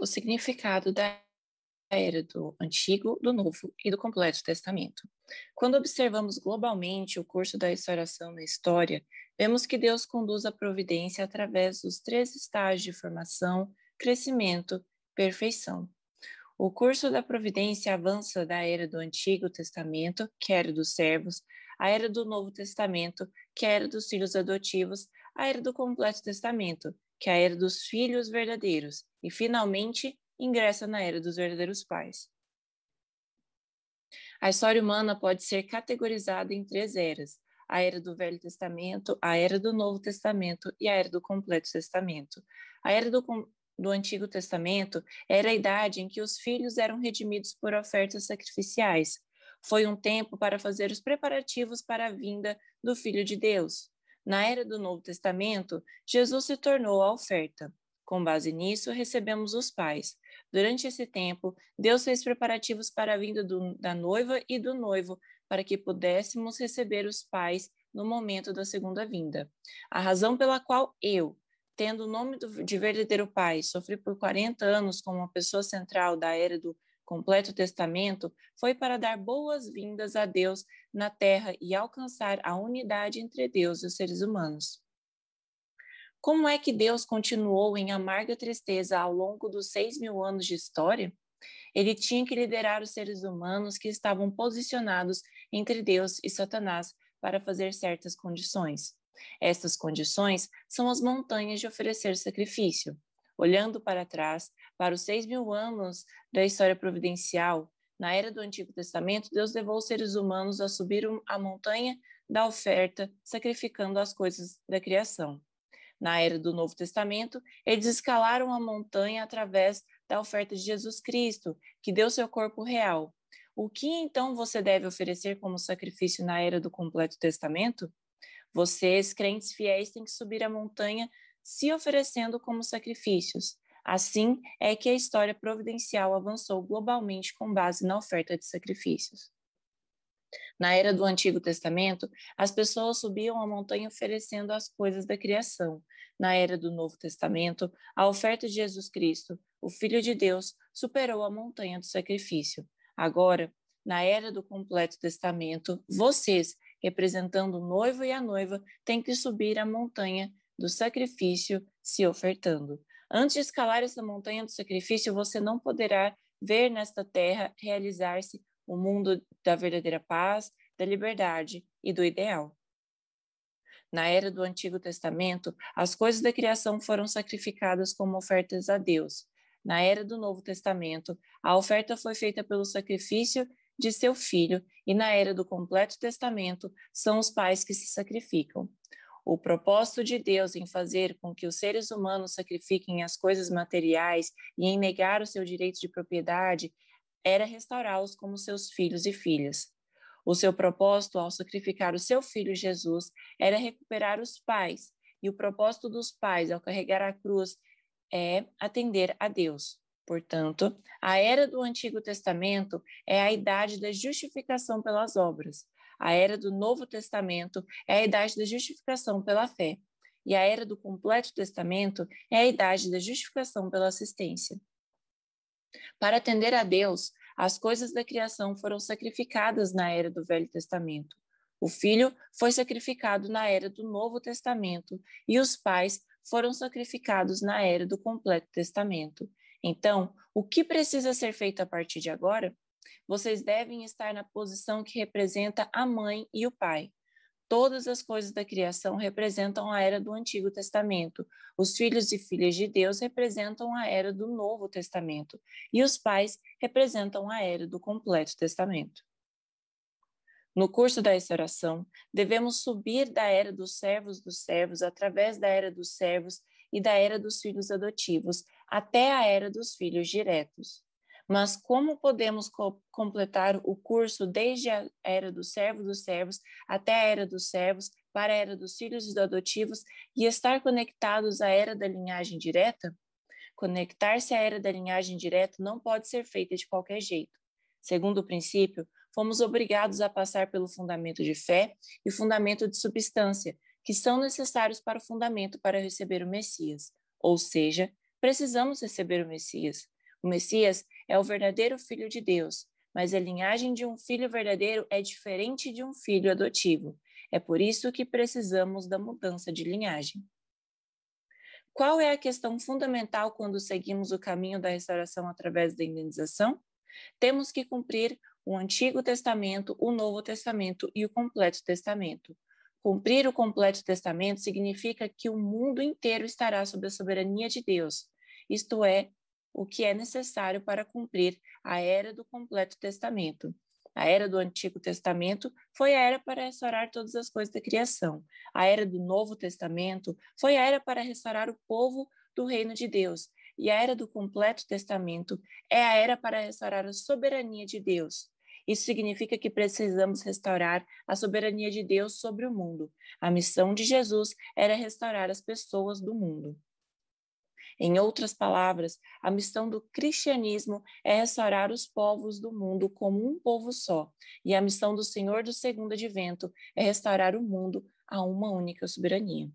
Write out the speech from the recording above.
o significado da era do Antigo, do Novo e do Completo Testamento. Quando observamos globalmente o curso da restauração na história, vemos que Deus conduz a providência através dos três estágios de formação, crescimento, perfeição. O curso da providência avança da era do Antigo Testamento, que era dos servos, à era do Novo Testamento, que era dos filhos adotivos, à era do Completo Testamento, que é a era dos filhos verdadeiros, e finalmente ingressa na era dos verdadeiros pais. A história humana pode ser categorizada em três eras: a era do Velho Testamento, a era do Novo Testamento e a era do Completo Testamento. A era do, do Antigo Testamento era a idade em que os filhos eram redimidos por ofertas sacrificiais. Foi um tempo para fazer os preparativos para a vinda do Filho de Deus. Na era do Novo Testamento, Jesus se tornou a oferta. Com base nisso, recebemos os pais. Durante esse tempo, Deus fez preparativos para a vinda do, da noiva e do noivo, para que pudéssemos receber os pais no momento da segunda vinda. A razão pela qual eu, tendo o nome de verdadeiro pai, sofri por 40 anos como uma pessoa central da era do completo testamento, foi para dar boas-vindas a Deus na terra e alcançar a unidade entre Deus e os seres humanos. Como é que Deus continuou em amarga tristeza ao longo dos seis mil anos de história? Ele tinha que liderar os seres humanos que estavam posicionados entre Deus e Satanás para fazer certas condições. Estas condições são as montanhas de oferecer sacrifício. Olhando para trás, para os seis mil anos da história providencial, na era do Antigo Testamento, Deus levou os seres humanos a subir a montanha da oferta, sacrificando as coisas da criação. Na era do Novo Testamento, eles escalaram a montanha através da oferta de Jesus Cristo, que deu seu corpo real. O que então você deve oferecer como sacrifício na era do completo testamento? Vocês, crentes fiéis, têm que subir a montanha se oferecendo como sacrifícios. Assim é que a história providencial avançou globalmente com base na oferta de sacrifícios. Na era do Antigo Testamento, as pessoas subiam a montanha oferecendo as coisas da criação. Na era do Novo Testamento, a oferta de Jesus Cristo, o Filho de Deus, superou a montanha do sacrifício. Agora, na era do completo testamento, vocês, representando o noivo e a noiva, têm que subir a montanha do sacrifício se ofertando. Antes de escalar essa montanha do sacrifício, você não poderá ver nesta terra realizar-se o mundo da verdadeira paz, da liberdade e do ideal. Na era do Antigo Testamento, as coisas da criação foram sacrificadas como ofertas a Deus. Na era do Novo Testamento, a oferta foi feita pelo sacrifício de seu filho, e na era do completo testamento, são os pais que se sacrificam. O propósito de Deus em fazer com que os seres humanos sacrifiquem as coisas materiais e em negar o seu direito de propriedade era restaurá-los como seus filhos e filhas. O seu propósito ao sacrificar o seu filho Jesus era recuperar os pais, e o propósito dos pais ao carregar a cruz é atender a Deus. Portanto, a era do Antigo Testamento é a idade da justificação pelas obras. A era do Novo Testamento é a idade da justificação pela fé. E a era do Completo Testamento é a idade da justificação pela assistência. Para atender a Deus, as coisas da criação foram sacrificadas na era do Velho Testamento. O filho foi sacrificado na era do Novo Testamento e os pais foram sacrificados na era do Completo Testamento. Então, o que precisa ser feito a partir de agora? Vocês devem estar na posição que representa a mãe e o pai. Todas as coisas da criação representam a era do Antigo Testamento. Os filhos e filhas de Deus representam a era do Novo Testamento. E os pais representam a era do Completo Testamento. No curso da restauração, devemos subir da era dos servos dos servos através da era dos servos e da era dos filhos adotivos até a era dos filhos diretos. Mas como podemos co completar o curso desde a era do servo dos servos até a era dos servos, para a era dos filhos e adotivos e estar conectados à era da linhagem direta? Conectar-se à era da linhagem direta não pode ser feita de qualquer jeito. Segundo o princípio, fomos obrigados a passar pelo fundamento de fé e fundamento de substância, que são necessários para o fundamento para receber o Messias, ou seja, Precisamos receber o Messias. O Messias é o verdadeiro filho de Deus, mas a linhagem de um filho verdadeiro é diferente de um filho adotivo. É por isso que precisamos da mudança de linhagem. Qual é a questão fundamental quando seguimos o caminho da restauração através da indenização? Temos que cumprir o Antigo Testamento, o Novo Testamento e o Completo Testamento. Cumprir o Completo Testamento significa que o mundo inteiro estará sob a soberania de Deus, isto é, o que é necessário para cumprir a era do Completo Testamento. A era do Antigo Testamento foi a era para restaurar todas as coisas da criação. A era do Novo Testamento foi a era para restaurar o povo do reino de Deus. E a era do Completo Testamento é a era para restaurar a soberania de Deus. Isso significa que precisamos restaurar a soberania de Deus sobre o mundo. A missão de Jesus era restaurar as pessoas do mundo. Em outras palavras, a missão do cristianismo é restaurar os povos do mundo como um povo só, e a missão do Senhor do segundo advento é restaurar o mundo a uma única soberania.